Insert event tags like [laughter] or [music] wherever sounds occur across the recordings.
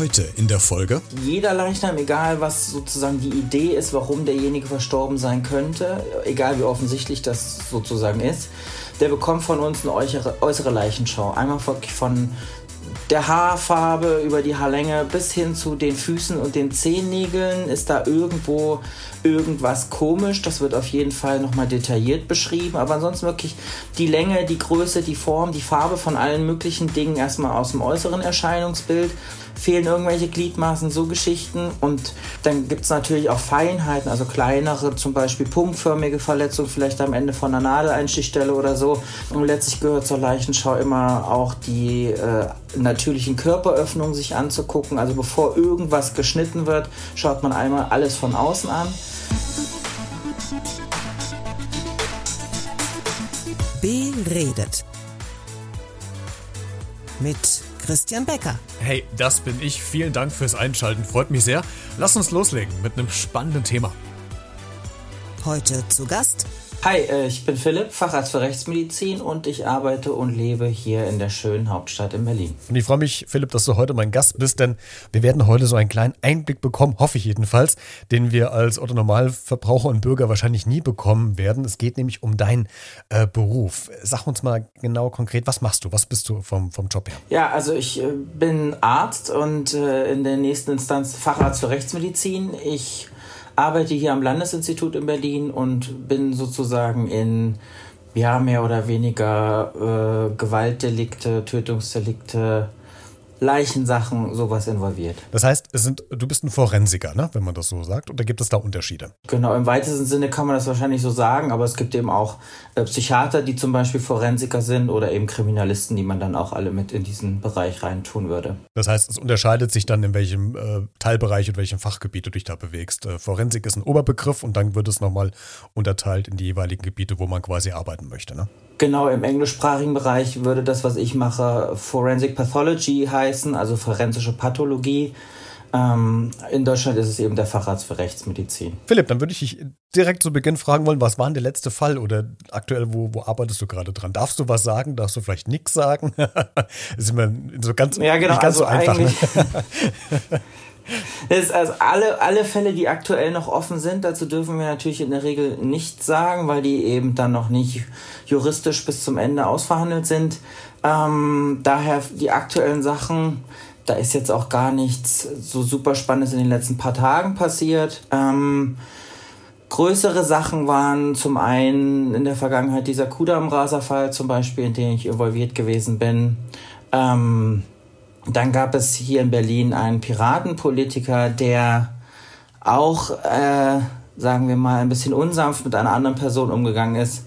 Heute in der Folge. Jeder Leichnam, egal was sozusagen die Idee ist, warum derjenige verstorben sein könnte, egal wie offensichtlich das sozusagen ist, der bekommt von uns eine äußere, Leichenschau. Einmal von der Haarfarbe über die Haarlänge bis hin zu den Füßen und den Zehennägeln ist da irgendwo irgendwas komisch. Das wird auf jeden Fall nochmal detailliert beschrieben. Aber ansonsten wirklich die Länge, die Größe, die Form, die Farbe von allen möglichen Dingen erstmal aus dem äußeren Erscheinungsbild fehlen irgendwelche Gliedmaßen, so Geschichten. Und dann gibt es natürlich auch Feinheiten, also kleinere, zum Beispiel punktförmige Verletzungen, vielleicht am Ende von einer Nadeleinstichstelle oder so. Und letztlich gehört zur Leichenschau immer auch die äh, natürlichen Körperöffnungen sich anzugucken. Also bevor irgendwas geschnitten wird, schaut man einmal alles von außen an. Beredet. Mit Christian Becker. Hey, das bin ich. Vielen Dank fürs Einschalten. Freut mich sehr. Lass uns loslegen mit einem spannenden Thema. Heute zu Gast Hi, äh, ich bin Philipp, Facharzt für Rechtsmedizin und ich arbeite und lebe hier in der schönen Hauptstadt in Berlin. Und ich freue mich, Philipp, dass du heute mein Gast bist, denn wir werden heute so einen kleinen Einblick bekommen, hoffe ich jedenfalls, den wir als Otto Normalverbraucher und Bürger wahrscheinlich nie bekommen werden. Es geht nämlich um deinen äh, Beruf. Sag uns mal genau konkret, was machst du? Was bist du vom, vom Job her? Ja, also ich äh, bin Arzt und äh, in der nächsten Instanz Facharzt für Rechtsmedizin. Ich arbeite hier am Landesinstitut in Berlin und bin sozusagen in ja, mehr oder weniger äh, Gewaltdelikte, Tötungsdelikte, Leichensachen, sowas involviert. Das heißt, es sind, du bist ein Forensiker, ne? wenn man das so sagt, oder gibt es da Unterschiede? Genau, im weitesten Sinne kann man das wahrscheinlich so sagen, aber es gibt eben auch äh, Psychiater, die zum Beispiel Forensiker sind oder eben Kriminalisten, die man dann auch alle mit in diesen Bereich reintun würde. Das heißt, es unterscheidet sich dann, in welchem äh, Teilbereich und welchem Fachgebiet du dich da bewegst. Äh, Forensik ist ein Oberbegriff und dann wird es nochmal unterteilt in die jeweiligen Gebiete, wo man quasi arbeiten möchte. Ne? Genau, im englischsprachigen Bereich würde das, was ich mache, Forensic Pathology heißen, also forensische Pathologie. Ähm, in Deutschland ist es eben der Facharzt für Rechtsmedizin. Philipp, dann würde ich dich direkt zu Beginn fragen wollen, was war denn der letzte Fall oder aktuell, wo, wo arbeitest du gerade dran? Darfst du was sagen? Darfst du vielleicht nichts sagen? das [laughs] ist immer so ganz, ja, genau, nicht ganz also so einfach. Ne? [laughs] Das also alle, alle Fälle, die aktuell noch offen sind, dazu dürfen wir natürlich in der Regel nichts sagen, weil die eben dann noch nicht juristisch bis zum Ende ausverhandelt sind. Ähm, daher die aktuellen Sachen, da ist jetzt auch gar nichts so super Spannendes in den letzten paar Tagen passiert. Ähm, größere Sachen waren zum einen in der Vergangenheit dieser Kudam-Raser-Fall zum Beispiel, in den ich involviert gewesen bin. Ähm, dann gab es hier in Berlin einen Piratenpolitiker, der auch, äh, sagen wir mal, ein bisschen unsanft mit einer anderen Person umgegangen ist.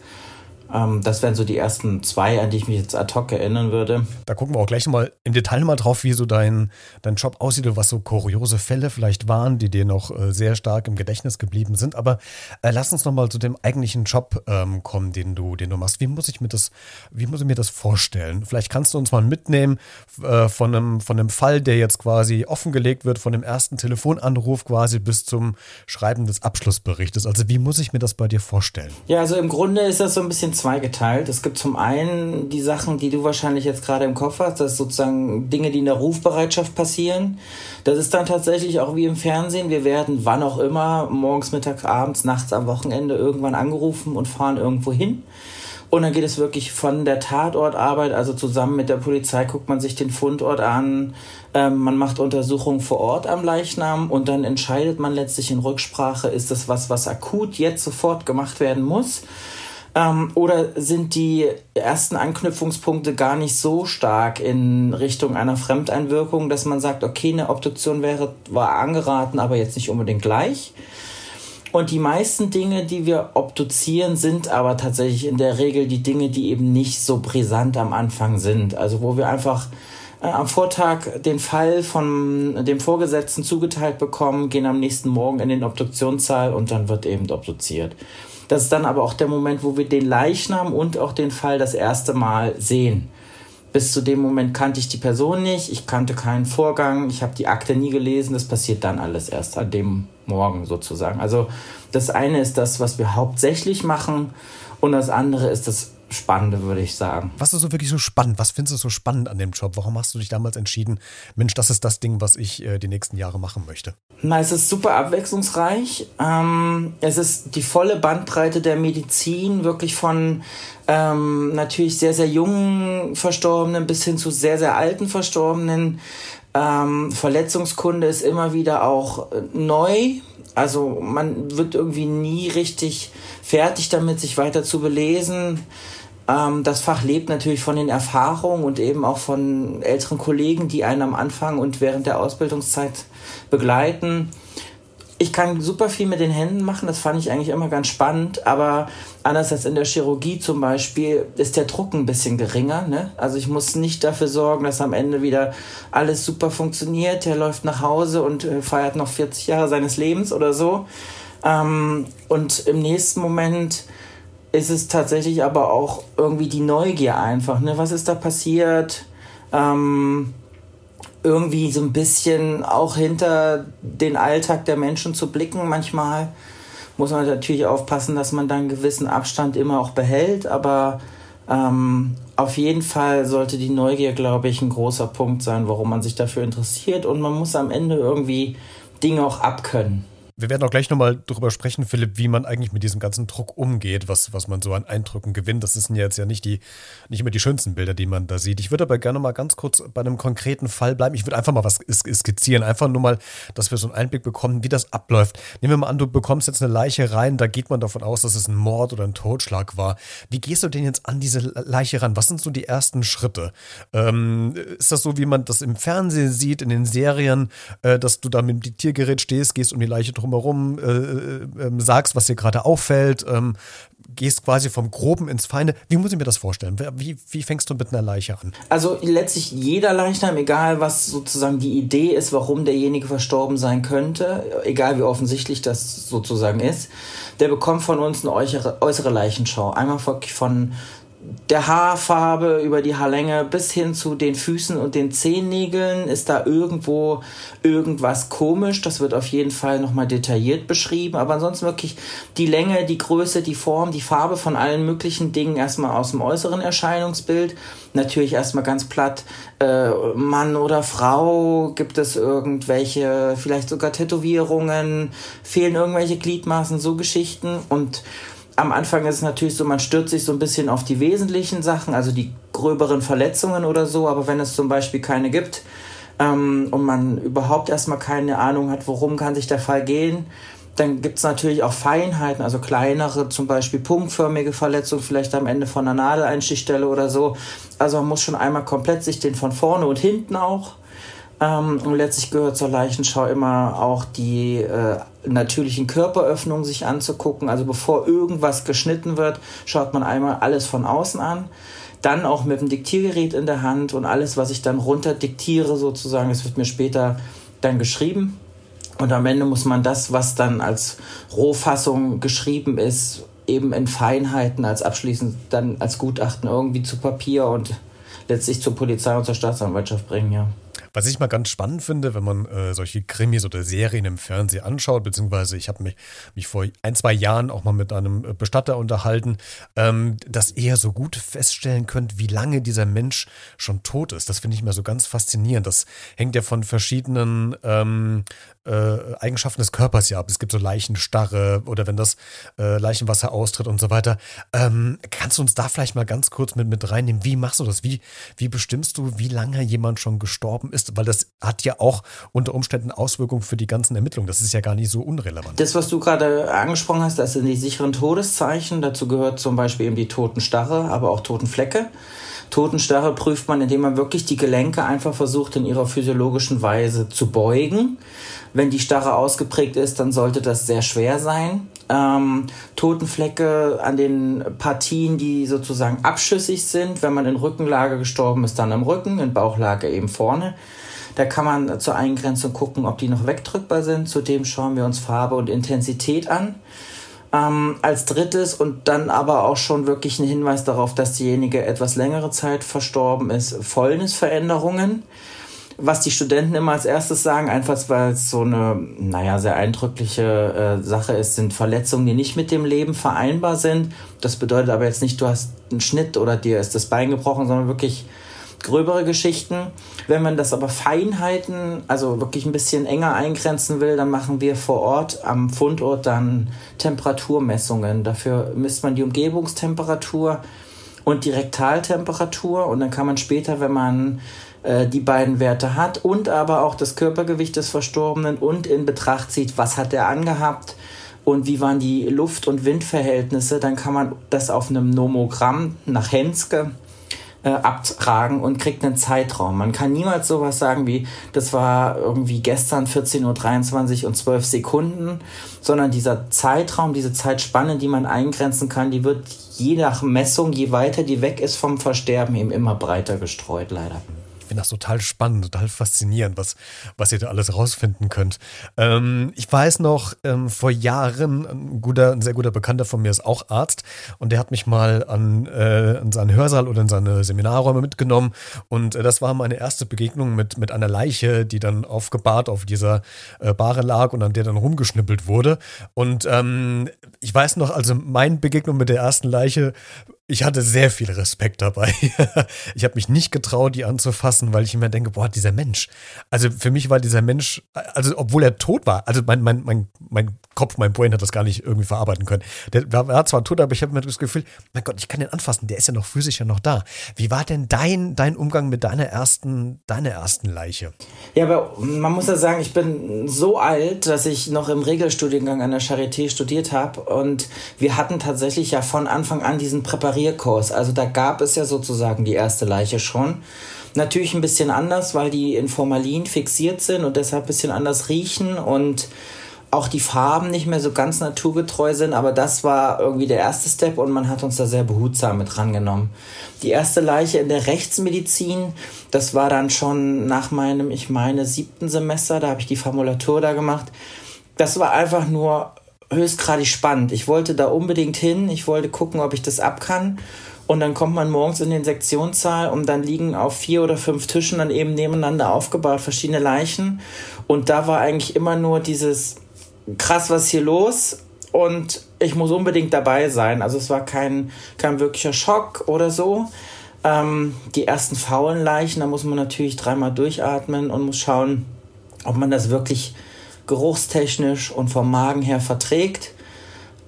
Ähm, das wären so die ersten zwei, an die ich mich jetzt ad hoc erinnern würde. Da gucken wir auch gleich mal im Detail mal drauf, wie so dein, dein Job aussieht und was so kuriose Fälle vielleicht waren, die dir noch äh, sehr stark im Gedächtnis geblieben sind. Aber äh, lass uns noch mal zu dem eigentlichen Job ähm, kommen, den du, den du machst. Wie muss ich mir das, wie muss ich mir das vorstellen? Vielleicht kannst du uns mal mitnehmen äh, von, einem, von einem Fall, der jetzt quasi offengelegt wird, von dem ersten Telefonanruf quasi bis zum Schreiben des Abschlussberichtes. Also wie muss ich mir das bei dir vorstellen? Ja, also im Grunde ist das so ein bisschen zweigeteilt. Es gibt zum einen die Sachen, die du wahrscheinlich jetzt gerade im Kopf hast, das ist sozusagen Dinge, die in der Rufbereitschaft passieren. Das ist dann tatsächlich auch wie im Fernsehen. Wir werden wann auch immer, morgens, mittags, abends, nachts, am Wochenende irgendwann angerufen und fahren irgendwo hin. Und dann geht es wirklich von der Tatortarbeit, also zusammen mit der Polizei guckt man sich den Fundort an, ähm, man macht Untersuchungen vor Ort am Leichnam und dann entscheidet man letztlich in Rücksprache, ist das was, was akut jetzt sofort gemacht werden muss ähm, oder sind die ersten Anknüpfungspunkte gar nicht so stark in Richtung einer Fremdeinwirkung, dass man sagt, okay, eine Obduktion wäre, war angeraten, aber jetzt nicht unbedingt gleich? Und die meisten Dinge, die wir obduzieren, sind aber tatsächlich in der Regel die Dinge, die eben nicht so brisant am Anfang sind. Also wo wir einfach äh, am Vortag den Fall von dem Vorgesetzten zugeteilt bekommen, gehen am nächsten Morgen in den Obduktionssaal und dann wird eben obduziert. Das ist dann aber auch der Moment, wo wir den Leichnam und auch den Fall das erste Mal sehen. Bis zu dem Moment kannte ich die Person nicht, ich kannte keinen Vorgang, ich habe die Akte nie gelesen, das passiert dann alles erst an dem Morgen sozusagen. Also das eine ist das, was wir hauptsächlich machen und das andere ist das Spannende, würde ich sagen. Was ist so wirklich so spannend? Was findest du so spannend an dem Job? Warum hast du dich damals entschieden, Mensch, das ist das Ding, was ich äh, die nächsten Jahre machen möchte? Na, es ist super abwechslungsreich. Ähm, es ist die volle Bandbreite der Medizin, wirklich von ähm, natürlich sehr, sehr jungen Verstorbenen bis hin zu sehr, sehr alten Verstorbenen. Ähm, Verletzungskunde ist immer wieder auch äh, neu. Also man wird irgendwie nie richtig fertig damit, sich weiter zu belesen. Ähm, das Fach lebt natürlich von den Erfahrungen und eben auch von älteren Kollegen, die einen am Anfang und während der Ausbildungszeit begleiten. Ich kann super viel mit den Händen machen, das fand ich eigentlich immer ganz spannend, aber anders als in der Chirurgie zum Beispiel ist der Druck ein bisschen geringer. Ne? Also ich muss nicht dafür sorgen, dass am Ende wieder alles super funktioniert. Der läuft nach Hause und äh, feiert noch 40 Jahre seines Lebens oder so. Ähm, und im nächsten Moment ist es tatsächlich aber auch irgendwie die Neugier einfach. Ne? Was ist da passiert? Ähm, irgendwie so ein bisschen auch hinter den Alltag der Menschen zu blicken. Manchmal muss man natürlich aufpassen, dass man dann einen gewissen Abstand immer auch behält, aber ähm, auf jeden Fall sollte die Neugier, glaube ich, ein großer Punkt sein, warum man sich dafür interessiert und man muss am Ende irgendwie Dinge auch abkönnen. Wir werden auch gleich nochmal darüber sprechen, Philipp, wie man eigentlich mit diesem ganzen Druck umgeht, was, was man so an Eindrücken gewinnt. Das sind jetzt ja nicht, die, nicht immer die schönsten Bilder, die man da sieht. Ich würde aber gerne mal ganz kurz bei einem konkreten Fall bleiben. Ich würde einfach mal was skizzieren, einfach nur mal, dass wir so einen Einblick bekommen, wie das abläuft. Nehmen wir mal an, du bekommst jetzt eine Leiche rein, da geht man davon aus, dass es ein Mord oder ein Totschlag war. Wie gehst du denn jetzt an diese Leiche ran? Was sind so die ersten Schritte? Ähm, ist das so, wie man das im Fernsehen sieht, in den Serien, äh, dass du da mit dem Tiergerät stehst, gehst um die Leiche drumherum, äh, äh, ähm, sagst, was dir gerade auffällt, ähm, gehst quasi vom Groben ins Feine. Wie muss ich mir das vorstellen? Wie, wie fängst du mit einer Leiche an? Also letztlich jeder Leichnam, egal was sozusagen die Idee ist, warum derjenige verstorben sein könnte, egal wie offensichtlich das sozusagen ist, der bekommt von uns eine äußere, äußere Leichenschau. Einmal von der Haarfarbe über die Haarlänge bis hin zu den Füßen und den Zehennägeln ist da irgendwo irgendwas komisch. Das wird auf jeden Fall nochmal detailliert beschrieben. Aber ansonsten wirklich die Länge, die Größe, die Form, die Farbe von allen möglichen Dingen erstmal aus dem äußeren Erscheinungsbild. Natürlich erstmal ganz platt, äh, Mann oder Frau, gibt es irgendwelche, vielleicht sogar Tätowierungen, fehlen irgendwelche Gliedmaßen, so Geschichten und am Anfang ist es natürlich so, man stürzt sich so ein bisschen auf die wesentlichen Sachen, also die gröberen Verletzungen oder so, aber wenn es zum Beispiel keine gibt ähm, und man überhaupt erstmal keine Ahnung hat, worum kann sich der Fall gehen, dann gibt es natürlich auch Feinheiten, also kleinere, zum Beispiel punktförmige Verletzungen, vielleicht am Ende von einer Nadeleinstichstelle oder so. Also man muss schon einmal komplett sich den von vorne und hinten auch ähm, und letztlich gehört zur Leichenschau immer auch die äh, natürlichen Körperöffnungen sich anzugucken. Also bevor irgendwas geschnitten wird, schaut man einmal alles von außen an. Dann auch mit dem Diktiergerät in der Hand und alles, was ich dann runter diktiere sozusagen, es wird mir später dann geschrieben. Und am Ende muss man das, was dann als Rohfassung geschrieben ist, eben in Feinheiten als abschließend dann als Gutachten irgendwie zu Papier und letztlich zur Polizei und zur Staatsanwaltschaft bringen, ja. Was ich mal ganz spannend finde, wenn man äh, solche Krimis oder Serien im Fernsehen anschaut, beziehungsweise ich habe mich, mich vor ein, zwei Jahren auch mal mit einem äh, Bestatter unterhalten, ähm, dass ihr so gut feststellen könnt, wie lange dieser Mensch schon tot ist. Das finde ich immer so ganz faszinierend. Das hängt ja von verschiedenen ähm, äh, Eigenschaften des Körpers ja ab. Es gibt so Leichenstarre oder wenn das äh, Leichenwasser austritt und so weiter. Ähm, kannst du uns da vielleicht mal ganz kurz mit, mit reinnehmen? Wie machst du das? Wie, wie bestimmst du, wie lange jemand schon gestorben ist? Weil das hat ja auch unter Umständen Auswirkungen für die ganzen Ermittlungen. Das ist ja gar nicht so unrelevant. Das, was du gerade angesprochen hast, das sind die sicheren Todeszeichen. Dazu gehört zum Beispiel eben die Totenstarre, aber auch Totenflecke. Totenstarre prüft man, indem man wirklich die Gelenke einfach versucht, in ihrer physiologischen Weise zu beugen. Wenn die Starre ausgeprägt ist, dann sollte das sehr schwer sein. Ähm, Totenflecke an den Partien, die sozusagen abschüssig sind. Wenn man in Rückenlage gestorben ist, dann am Rücken, in Bauchlage eben vorne. Da kann man zur Eingrenzung gucken, ob die noch wegdrückbar sind. Zudem schauen wir uns Farbe und Intensität an. Ähm, als drittes und dann aber auch schon wirklich ein Hinweis darauf, dass diejenige etwas längere Zeit verstorben ist, Fäulnisveränderungen. Was die Studenten immer als erstes sagen, einfach weil es so eine, naja, sehr eindrückliche äh, Sache ist, sind Verletzungen, die nicht mit dem Leben vereinbar sind. Das bedeutet aber jetzt nicht, du hast einen Schnitt oder dir ist das Bein gebrochen, sondern wirklich gröbere Geschichten. Wenn man das aber Feinheiten, also wirklich ein bisschen enger eingrenzen will, dann machen wir vor Ort am Fundort dann Temperaturmessungen. Dafür misst man die Umgebungstemperatur und die Rektaltemperatur und dann kann man später, wenn man äh, die beiden Werte hat und aber auch das Körpergewicht des Verstorbenen und in Betracht zieht, was hat er angehabt und wie waren die Luft- und Windverhältnisse, dann kann man das auf einem Nomogramm nach Henske äh, abtragen und kriegt einen Zeitraum. Man kann niemals sowas sagen wie, das war irgendwie gestern 14.23 Uhr und 12 Sekunden, sondern dieser Zeitraum, diese Zeitspanne, die man eingrenzen kann, die wird je nach Messung, je weiter die weg ist vom Versterben, eben immer breiter gestreut, leider finde das total spannend, total faszinierend, was, was ihr da alles rausfinden könnt. Ähm, ich weiß noch, ähm, vor Jahren, ein, guter, ein sehr guter Bekannter von mir ist auch Arzt und der hat mich mal an, äh, in seinen Hörsaal oder in seine Seminarräume mitgenommen und äh, das war meine erste Begegnung mit, mit einer Leiche, die dann aufgebahrt auf dieser äh, Bahre lag und an der dann rumgeschnippelt wurde. Und ähm, ich weiß noch, also meine Begegnung mit der ersten Leiche ich hatte sehr viel Respekt dabei. [laughs] ich habe mich nicht getraut, die anzufassen, weil ich immer denke, boah, dieser Mensch. Also für mich war dieser Mensch, also obwohl er tot war, also mein, mein, mein, mein Kopf, mein Brain hat das gar nicht irgendwie verarbeiten können. Der war, zwar tot, aber ich habe mir das Gefühl, mein Gott, ich kann den anfassen, der ist ja noch physisch ja noch da. Wie war denn dein, dein Umgang mit deiner ersten, deiner ersten Leiche? Ja, aber man muss ja sagen, ich bin so alt, dass ich noch im Regelstudiengang an der Charité studiert habe und wir hatten tatsächlich ja von Anfang an diesen Präparat Präparierkurs. Also da gab es ja sozusagen die erste Leiche schon. Natürlich ein bisschen anders, weil die in Formalin fixiert sind und deshalb ein bisschen anders riechen und auch die Farben nicht mehr so ganz naturgetreu sind, aber das war irgendwie der erste Step und man hat uns da sehr behutsam mit rangenommen. Die erste Leiche in der Rechtsmedizin, das war dann schon nach meinem, ich meine, siebten Semester, da habe ich die Formulatur da gemacht. Das war einfach nur höchstgradig spannend. Ich wollte da unbedingt hin. Ich wollte gucken, ob ich das ab kann. Und dann kommt man morgens in den Sektionssaal und dann liegen auf vier oder fünf Tischen dann eben nebeneinander aufgebaut verschiedene Leichen. Und da war eigentlich immer nur dieses krass, was hier los? Und ich muss unbedingt dabei sein. Also es war kein, kein wirklicher Schock oder so. Ähm, die ersten faulen Leichen, da muss man natürlich dreimal durchatmen und muss schauen, ob man das wirklich geruchstechnisch und vom Magen her verträgt.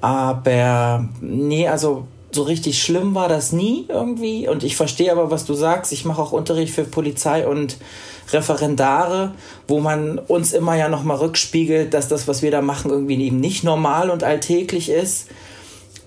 Aber nee, also so richtig schlimm war das nie irgendwie. Und ich verstehe aber, was du sagst. Ich mache auch Unterricht für Polizei und Referendare, wo man uns immer ja nochmal rückspiegelt, dass das, was wir da machen, irgendwie eben nicht normal und alltäglich ist.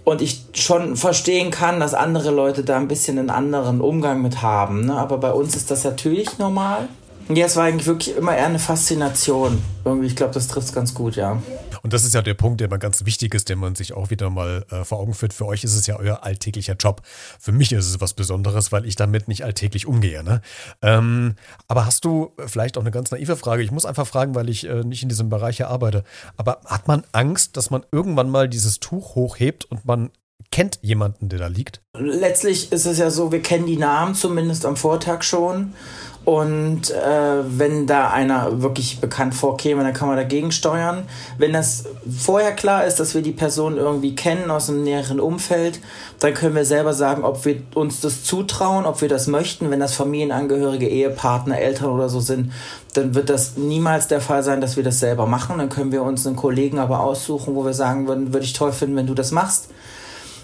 Und ich schon verstehen kann, dass andere Leute da ein bisschen einen anderen Umgang mit haben. Ne? Aber bei uns ist das natürlich normal. Ja, es war eigentlich wirklich immer eher eine Faszination. Irgendwie, ich glaube, das trifft es ganz gut, ja. Und das ist ja der Punkt, der mal ganz wichtig ist, den man sich auch wieder mal äh, vor Augen führt. Für euch ist es ja euer alltäglicher Job. Für mich ist es was Besonderes, weil ich damit nicht alltäglich umgehe. Ne? Ähm, aber hast du vielleicht auch eine ganz naive Frage? Ich muss einfach fragen, weil ich äh, nicht in diesem Bereich hier arbeite. Aber hat man Angst, dass man irgendwann mal dieses Tuch hochhebt und man kennt jemanden, der da liegt? Letztlich ist es ja so, wir kennen die Namen zumindest am Vortag schon. Und äh, wenn da einer wirklich bekannt vorkäme, dann kann man dagegen steuern. Wenn das vorher klar ist, dass wir die Person irgendwie kennen aus einem näheren Umfeld, dann können wir selber sagen, ob wir uns das zutrauen, ob wir das möchten. Wenn das Familienangehörige, Ehepartner, Eltern oder so sind, dann wird das niemals der Fall sein, dass wir das selber machen. Dann können wir uns einen Kollegen aber aussuchen, wo wir sagen würden, würde ich toll finden, wenn du das machst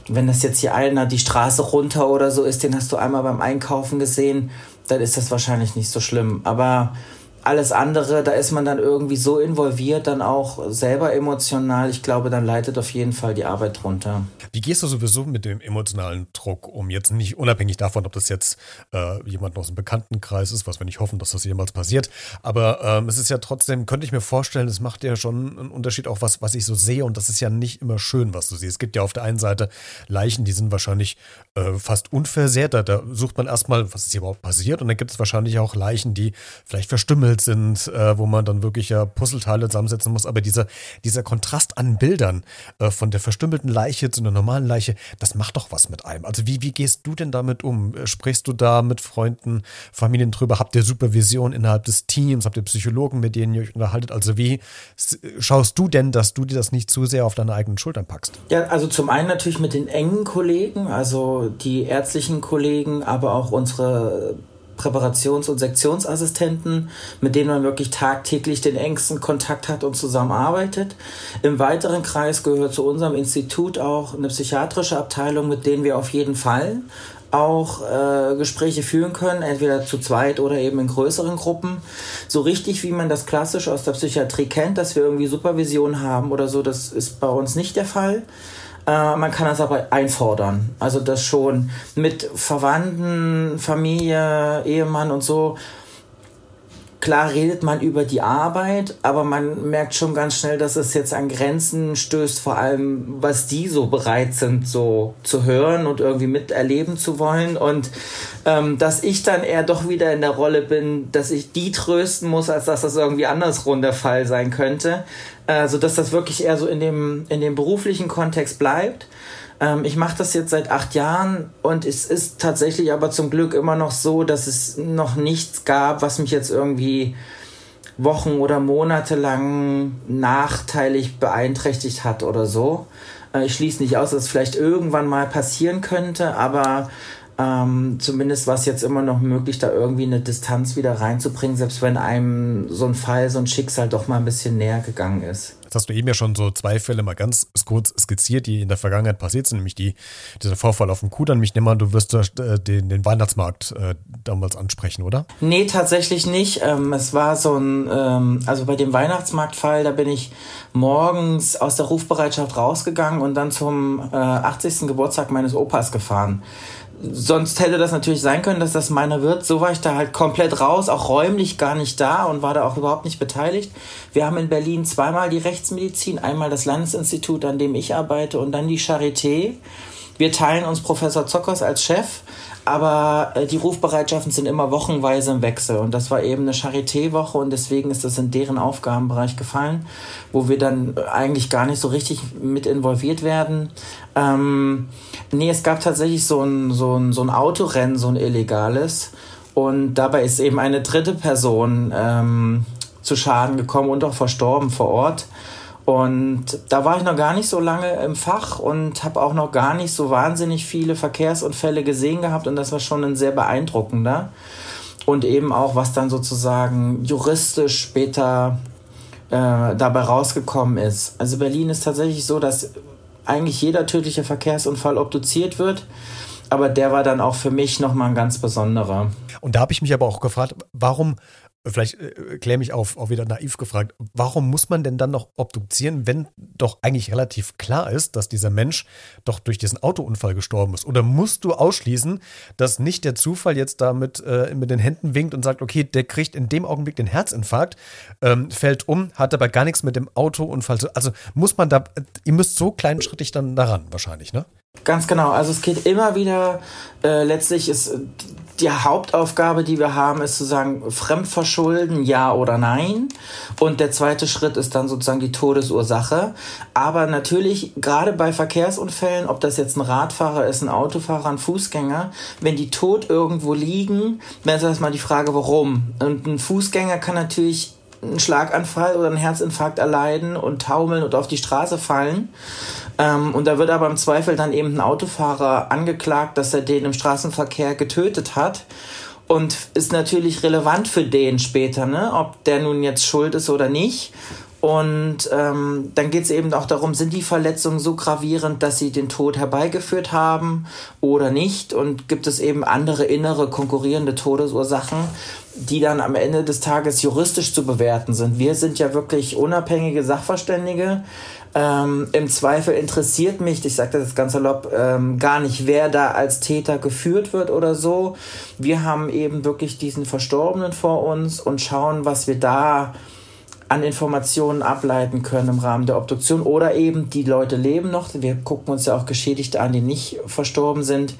wenn das jetzt hier einer die Straße runter oder so ist, den hast du einmal beim Einkaufen gesehen, dann ist das wahrscheinlich nicht so schlimm. Aber alles andere, da ist man dann irgendwie so involviert, dann auch selber emotional. Ich glaube, dann leitet auf jeden Fall die Arbeit drunter. Wie gehst du sowieso mit dem emotionalen Druck um? Jetzt nicht unabhängig davon, ob das jetzt äh, jemand aus dem Bekanntenkreis ist, was wir nicht hoffen, dass das jemals passiert. Aber ähm, es ist ja trotzdem, könnte ich mir vorstellen, es macht ja schon einen Unterschied, auch was, was ich so sehe. Und das ist ja nicht immer schön, was du siehst. Es gibt ja auf der einen Seite Leichen, die sind wahrscheinlich äh, fast unversehrt. Da, da sucht man erstmal, was ist hier überhaupt passiert. Und dann gibt es wahrscheinlich auch Leichen, die vielleicht verstümmelt Welt sind, äh, wo man dann wirklich ja Puzzleteile zusammensetzen muss. Aber dieser, dieser Kontrast an Bildern äh, von der verstümmelten Leiche zu einer normalen Leiche, das macht doch was mit einem. Also wie, wie gehst du denn damit um? Sprichst du da mit Freunden, Familien drüber? Habt ihr Supervision innerhalb des Teams? Habt ihr Psychologen, mit denen ihr euch unterhaltet? Also wie schaust du denn, dass du dir das nicht zu sehr auf deine eigenen Schultern packst? Ja, also zum einen natürlich mit den engen Kollegen, also die ärztlichen Kollegen, aber auch unsere Präparations- und Sektionsassistenten, mit denen man wirklich tagtäglich den engsten Kontakt hat und zusammenarbeitet. Im weiteren Kreis gehört zu unserem Institut auch eine psychiatrische Abteilung, mit denen wir auf jeden Fall auch äh, Gespräche führen können, entweder zu zweit oder eben in größeren Gruppen. So richtig, wie man das klassisch aus der Psychiatrie kennt, dass wir irgendwie Supervision haben oder so, das ist bei uns nicht der Fall. Äh, man kann das aber einfordern. Also das schon mit Verwandten, Familie, Ehemann und so Klar redet man über die Arbeit, aber man merkt schon ganz schnell, dass es jetzt an Grenzen stößt, vor allem was die so bereit sind, so zu hören und irgendwie miterleben zu wollen. Und ähm, dass ich dann eher doch wieder in der Rolle bin, dass ich die trösten muss, als dass das irgendwie andersrum der Fall sein könnte. Also dass das wirklich eher so in dem, in dem beruflichen Kontext bleibt. Ähm, ich mache das jetzt seit acht Jahren und es ist tatsächlich aber zum Glück immer noch so, dass es noch nichts gab, was mich jetzt irgendwie Wochen oder Monate lang nachteilig beeinträchtigt hat oder so. Äh, ich schließe nicht aus, dass es vielleicht irgendwann mal passieren könnte, aber ähm, zumindest war es jetzt immer noch möglich, da irgendwie eine Distanz wieder reinzubringen, selbst wenn einem so ein Fall, so ein Schicksal doch mal ein bisschen näher gegangen ist. Jetzt hast du eben ja schon so zwei Fälle mal ganz kurz skizziert, die in der Vergangenheit passiert sind, nämlich die, dieser Vorfall auf dem Kudamm. Mich nehme an, du wirst äh, den, den Weihnachtsmarkt äh, damals ansprechen, oder? Nee, tatsächlich nicht. Ähm, es war so ein, ähm, also bei dem Weihnachtsmarktfall, da bin ich morgens aus der Rufbereitschaft rausgegangen und dann zum äh, 80. Geburtstag meines Opas gefahren sonst hätte das natürlich sein können, dass das meiner wird. So war ich da halt komplett raus, auch räumlich gar nicht da und war da auch überhaupt nicht beteiligt. Wir haben in Berlin zweimal die Rechtsmedizin, einmal das Landesinstitut, an dem ich arbeite, und dann die Charité. Wir teilen uns Professor Zockers als Chef, aber äh, die Rufbereitschaften sind immer wochenweise im Wechsel und das war eben eine Charité-Woche und deswegen ist das in deren Aufgabenbereich gefallen, wo wir dann eigentlich gar nicht so richtig mit involviert werden. Ähm, nee, es gab tatsächlich so ein, so, ein, so ein Autorennen, so ein illegales und dabei ist eben eine dritte Person ähm, zu Schaden gekommen und auch verstorben vor Ort. Und da war ich noch gar nicht so lange im Fach und habe auch noch gar nicht so wahnsinnig viele Verkehrsunfälle gesehen gehabt und das war schon ein sehr beeindruckender. Und eben auch, was dann sozusagen juristisch später äh, dabei rausgekommen ist. Also Berlin ist tatsächlich so, dass eigentlich jeder tödliche Verkehrsunfall obduziert wird. Aber der war dann auch für mich nochmal ein ganz besonderer. Und da habe ich mich aber auch gefragt, warum Vielleicht äh, kläre mich auf, auch wieder naiv gefragt, warum muss man denn dann noch obduzieren, wenn doch eigentlich relativ klar ist, dass dieser Mensch doch durch diesen Autounfall gestorben ist? Oder musst du ausschließen, dass nicht der Zufall jetzt damit äh, mit den Händen winkt und sagt, okay, der kriegt in dem Augenblick den Herzinfarkt, ähm, fällt um, hat aber gar nichts mit dem Autounfall zu Also muss man da, ihr müsst so kleinschrittig dann daran wahrscheinlich, ne? Ganz genau. Also es geht immer wieder, äh, letztlich ist die Hauptaufgabe, die wir haben, ist zu sagen, Fremdverschulden, ja oder nein. Und der zweite Schritt ist dann sozusagen die Todesursache. Aber natürlich, gerade bei Verkehrsunfällen, ob das jetzt ein Radfahrer ist, ein Autofahrer, ein Fußgänger, wenn die tot irgendwo liegen, dann ist erstmal die Frage, warum. Und ein Fußgänger kann natürlich einen Schlaganfall oder einen Herzinfarkt erleiden und taumeln und auf die Straße fallen. Ähm, und da wird aber im Zweifel dann eben ein Autofahrer angeklagt, dass er den im Straßenverkehr getötet hat. Und ist natürlich relevant für den später, ne? ob der nun jetzt schuld ist oder nicht. Und ähm, dann geht es eben auch darum, sind die Verletzungen so gravierend, dass sie den Tod herbeigeführt haben oder nicht? Und gibt es eben andere innere konkurrierende Todesursachen, die dann am Ende des Tages juristisch zu bewerten sind? Wir sind ja wirklich unabhängige Sachverständige. Ähm, Im Zweifel interessiert mich, ich sage das ganz salopp, ähm, gar nicht, wer da als Täter geführt wird oder so. Wir haben eben wirklich diesen Verstorbenen vor uns und schauen, was wir da an Informationen ableiten können im Rahmen der Obduktion oder eben die Leute leben noch. Wir gucken uns ja auch Geschädigte an, die nicht verstorben sind,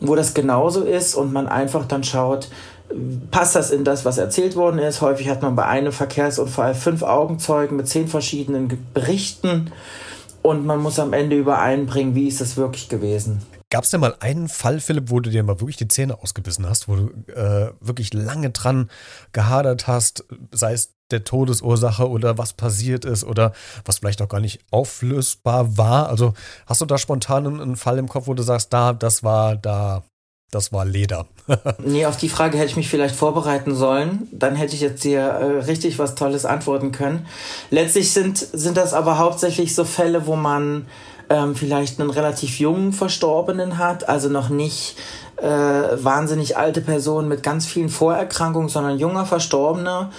wo das genauso ist und man einfach dann schaut, passt das in das, was erzählt worden ist. Häufig hat man bei einem Verkehrsunfall fünf Augenzeugen mit zehn verschiedenen Berichten und man muss am Ende übereinbringen, wie ist das wirklich gewesen. Gab es denn mal einen Fall, Philipp, wo du dir mal wirklich die Zähne ausgebissen hast, wo du äh, wirklich lange dran gehadert hast, sei es der Todesursache oder was passiert ist oder was vielleicht auch gar nicht auflösbar war? Also hast du da spontan einen Fall im Kopf, wo du sagst, da, das war da, das war Leder. [laughs] nee, auf die Frage hätte ich mich vielleicht vorbereiten sollen. Dann hätte ich jetzt dir äh, richtig was Tolles antworten können. Letztlich sind, sind das aber hauptsächlich so Fälle, wo man ähm, vielleicht einen relativ jungen Verstorbenen hat, also noch nicht äh, wahnsinnig alte Person mit ganz vielen Vorerkrankungen, sondern junger Verstorbener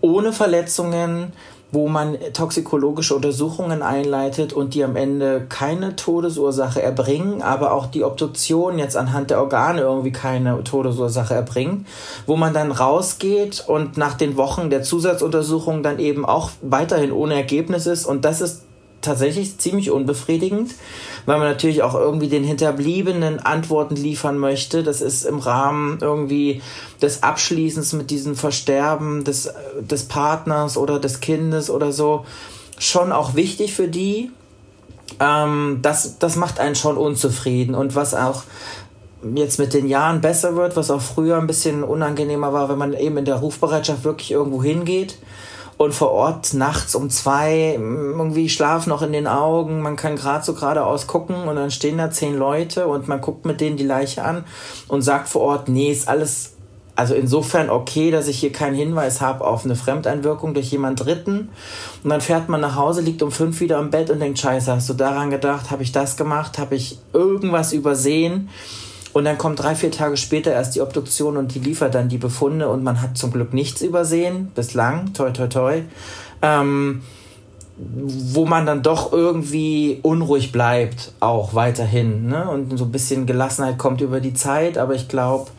ohne Verletzungen, wo man toxikologische Untersuchungen einleitet und die am Ende keine Todesursache erbringen, aber auch die Obduktion jetzt anhand der Organe irgendwie keine Todesursache erbringen, wo man dann rausgeht und nach den Wochen der Zusatzuntersuchung dann eben auch weiterhin ohne Ergebnis ist. Und das ist tatsächlich ziemlich unbefriedigend, weil man natürlich auch irgendwie den Hinterbliebenen Antworten liefern möchte. Das ist im Rahmen irgendwie des Abschließens mit diesem Versterben des, des Partners oder des Kindes oder so schon auch wichtig für die. Ähm, das, das macht einen schon unzufrieden und was auch jetzt mit den Jahren besser wird, was auch früher ein bisschen unangenehmer war, wenn man eben in der Rufbereitschaft wirklich irgendwo hingeht und vor Ort nachts um zwei irgendwie Schlaf noch in den Augen, man kann gerade so geradeaus gucken und dann stehen da zehn Leute und man guckt mit denen die Leiche an und sagt vor Ort, nee, ist alles also insofern okay, dass ich hier keinen Hinweis habe auf eine Fremdeinwirkung durch jemand Dritten. Und dann fährt man nach Hause, liegt um fünf wieder im Bett und denkt, scheiße, hast du daran gedacht, habe ich das gemacht, habe ich irgendwas übersehen? Und dann kommt drei, vier Tage später erst die Obduktion und die liefert dann die Befunde und man hat zum Glück nichts übersehen, bislang, toi, toi, toi. Ähm, wo man dann doch irgendwie unruhig bleibt, auch weiterhin. Ne? Und so ein bisschen Gelassenheit kommt über die Zeit, aber ich glaube,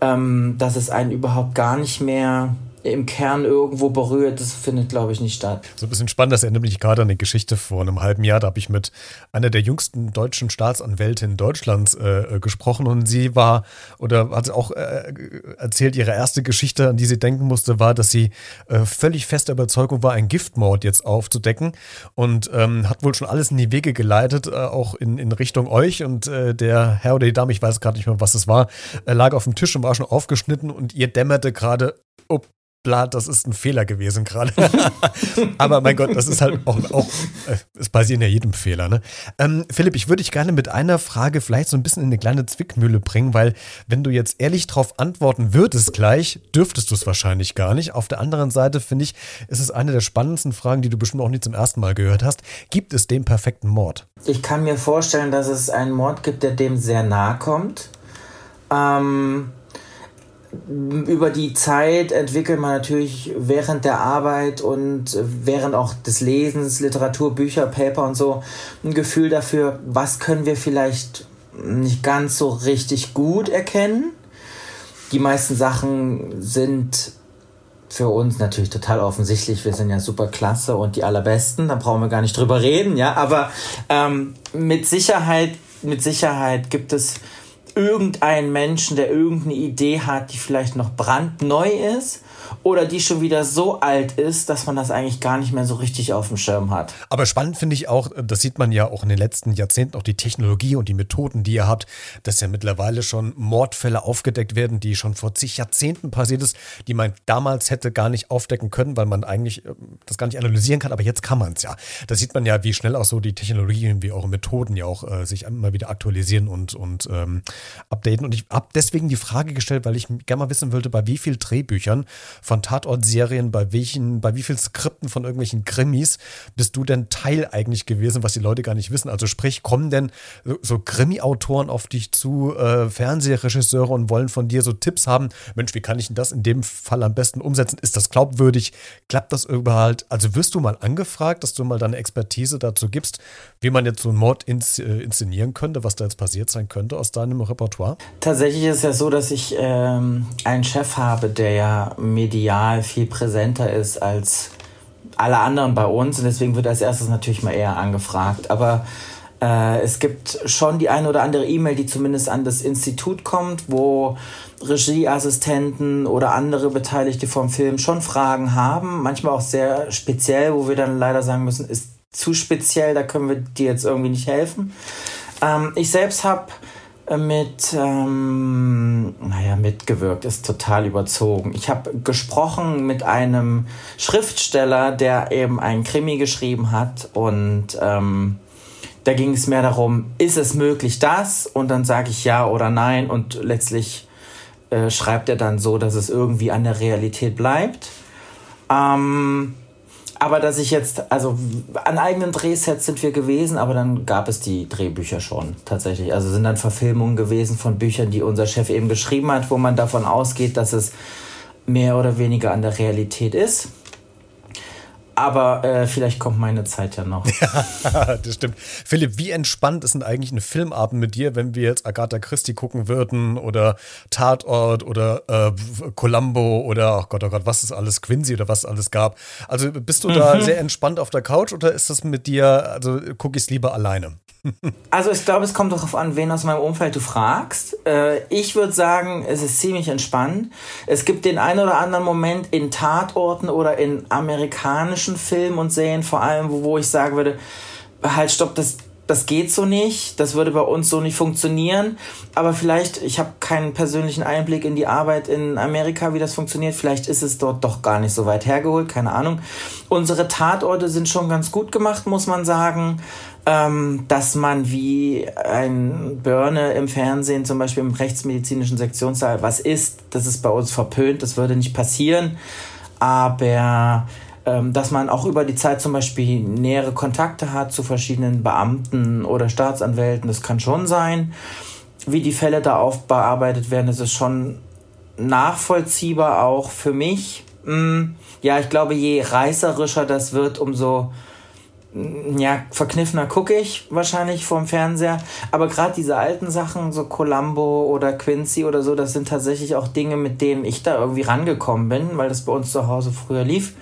ähm, dass es einen überhaupt gar nicht mehr im Kern irgendwo berührt, das findet, glaube ich, nicht statt. So ein bisschen spannend, das erinnert mich gerade an eine Geschichte vor einem halben Jahr. Da habe ich mit einer der jüngsten deutschen Staatsanwältinnen Deutschlands äh, äh, gesprochen und sie war oder hat auch äh, erzählt, ihre erste Geschichte, an die sie denken musste, war, dass sie äh, völlig fester Überzeugung war, einen Giftmord jetzt aufzudecken und ähm, hat wohl schon alles in die Wege geleitet, äh, auch in, in Richtung euch und äh, der Herr oder die Dame, ich weiß gerade nicht mehr, was es war, lag auf dem Tisch und war schon aufgeschnitten und ihr dämmerte gerade, oh, bla, das ist ein Fehler gewesen gerade. [laughs] Aber mein Gott, das ist halt auch, auch äh, es passieren ja jedem Fehler. Ne? Ähm, Philipp, ich würde dich gerne mit einer Frage vielleicht so ein bisschen in eine kleine Zwickmühle bringen, weil wenn du jetzt ehrlich darauf antworten würdest gleich, dürftest du es wahrscheinlich gar nicht. Auf der anderen Seite finde ich, ist es eine der spannendsten Fragen, die du bestimmt auch nicht zum ersten Mal gehört hast. Gibt es den perfekten Mord? Ich kann mir vorstellen, dass es einen Mord gibt, der dem sehr nahe kommt. Ähm, über die Zeit entwickelt man natürlich während der Arbeit und während auch des Lesens, Literatur, Bücher, Paper und so ein Gefühl dafür, was können wir vielleicht nicht ganz so richtig gut erkennen. Die meisten Sachen sind für uns natürlich total offensichtlich. Wir sind ja super klasse und die allerbesten. Da brauchen wir gar nicht drüber reden, ja. Aber ähm, mit Sicherheit, mit Sicherheit gibt es irgendeinen Menschen, der irgendeine Idee hat, die vielleicht noch brandneu ist oder die schon wieder so alt ist, dass man das eigentlich gar nicht mehr so richtig auf dem Schirm hat. Aber spannend finde ich auch, das sieht man ja auch in den letzten Jahrzehnten, auch die Technologie und die Methoden, die ihr habt, dass ja mittlerweile schon Mordfälle aufgedeckt werden, die schon vor zig Jahrzehnten passiert ist, die man damals hätte gar nicht aufdecken können, weil man eigentlich äh, das gar nicht analysieren kann, aber jetzt kann man es ja. Da sieht man ja, wie schnell auch so die Technologien, wie eure Methoden ja auch äh, sich immer wieder aktualisieren und, und ähm, updaten. Und ich habe deswegen die Frage gestellt, weil ich gerne mal wissen wollte, bei wie vielen Drehbüchern von Tatortserien, bei welchen, bei wie vielen Skripten von irgendwelchen Krimis bist du denn Teil eigentlich gewesen, was die Leute gar nicht wissen? Also sprich, kommen denn so Krimi-Autoren auf dich zu, äh, Fernsehregisseure und wollen von dir so Tipps haben? Mensch, wie kann ich denn das in dem Fall am besten umsetzen? Ist das glaubwürdig? Klappt das überhaupt? Also wirst du mal angefragt, dass du mal deine Expertise dazu gibst, wie man jetzt so einen Mord ins, äh, inszenieren könnte, was da jetzt passiert sein könnte aus deinem Repertoire? Tatsächlich ist ja so, dass ich ähm, einen Chef habe, der ja medial viel präsenter ist als alle anderen bei uns und deswegen wird als erstes natürlich mal eher angefragt. Aber Äh, es gibt schon die eine oder andere E-Mail, die zumindest an das Institut kommt, wo Regieassistenten oder andere Beteiligte vom Film schon Fragen haben, manchmal auch sehr speziell, wo wir dann leider sagen müssen, ist zu speziell, da können wir dir jetzt irgendwie nicht helfen. Ähm, ich selbst habe mit, ähm, naja, mitgewirkt ist total überzogen. Ich habe gesprochen mit einem Schriftsteller, der eben einen Krimi geschrieben hat und ähm, da ging es mehr darum, ist es möglich das? Und dann sage ich ja oder nein und letztlich äh, schreibt er dann so, dass es irgendwie an der Realität bleibt. Ähm, aber dass ich jetzt, also an eigenen Drehsets sind wir gewesen, aber dann gab es die Drehbücher schon tatsächlich. Also sind dann Verfilmungen gewesen von Büchern, die unser Chef eben geschrieben hat, wo man davon ausgeht, dass es mehr oder weniger an der Realität ist. Aber äh, vielleicht kommt meine Zeit ja noch. [laughs] Ja, das stimmt. Philipp, wie entspannt ist denn eigentlich ein Filmabend mit dir, wenn wir jetzt Agatha Christie gucken würden oder Tatort oder äh, Columbo oder, oh Gott, oh Gott, was ist alles, Quincy oder was es alles gab. Also bist du da mhm. sehr entspannt auf der Couch oder ist das mit dir, also gucke ich es lieber alleine? [laughs] Also ich glaube, es kommt darauf an, wen aus meinem Umfeld du fragst. Äh, ich würde sagen, es ist ziemlich entspannt. Es gibt den einen oder anderen Moment in Tatorten oder in amerikanischen Filmen und Serien vor allem, wo, wo ich sagen würde, halt stopp, das, das geht so nicht, das würde bei uns so nicht funktionieren. Aber vielleicht, ich habe keinen persönlichen Einblick in die Arbeit in Amerika, wie das funktioniert. Vielleicht ist es dort doch gar nicht so weit hergeholt, keine Ahnung. Unsere Tatorte sind schon ganz gut gemacht, muss man sagen ähm, dass man wie ein Börne im Fernsehen, zum Beispiel im rechtsmedizinischen Sektionssaal, was ist, das ist bei uns verpönt, das würde nicht passieren. Aber dass man auch über die Zeit zum Beispiel nähere Kontakte hat zu verschiedenen Beamten oder Staatsanwälten, das kann schon sein. Wie die Fälle da aufbearbeitet werden, das ist schon nachvollziehbar auch für mich. Hm, ja, ich glaube, je reißerischer das wird, umso ja, verkniffener gucke ich wahrscheinlich vorm Fernseher. Aber gerade diese alten Sachen, so Columbo oder Quincy oder so, das sind tatsächlich auch Dinge, mit denen ich da irgendwie rangekommen bin, weil das bei uns zu Hause früher lief.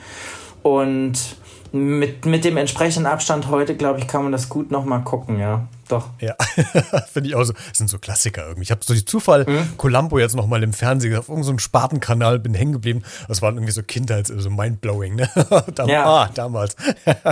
Und mit, mit dem entsprechenden Abstand heute, glaube ich, kann man das gut nochmal gucken, ja. Doch. Ja, [laughs] finde ich auch so. Das sind so Klassiker irgendwie. Ich habe durch Zufall mhm. Columbo jetzt nochmal im Fernsehen auf irgendeinem so Spartenkanal, bin hängen geblieben. Das waren irgendwie so Kindheits-, so mindblowing, ne? [laughs] Dam ja. Ah, damals.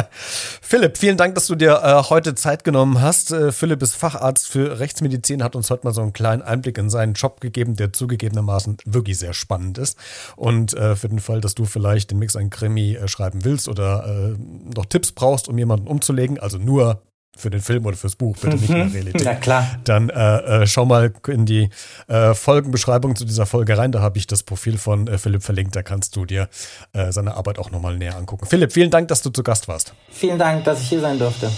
[laughs] Philipp, vielen Dank, dass du dir äh, heute Zeit genommen hast. Äh, Philipp ist Facharzt für Rechtsmedizin, hat uns heute mal so einen kleinen Einblick in seinen Job gegeben, der zugegebenermaßen wirklich sehr spannend ist. Und äh, für den Fall, dass du vielleicht den Mix ein Krimi äh, schreiben willst oder äh, noch Tipps brauchst, um jemanden umzulegen, also nur für den Film oder fürs Buch, bitte nicht in der mhm. Realität. Na klar. Dann äh, äh, schau mal in die äh, Folgenbeschreibung zu dieser Folge rein. Da habe ich das Profil von äh, Philipp verlinkt. Da kannst du dir äh, seine Arbeit auch nochmal näher angucken. Philipp, vielen Dank, dass du zu Gast warst. Vielen Dank, dass ich hier sein durfte.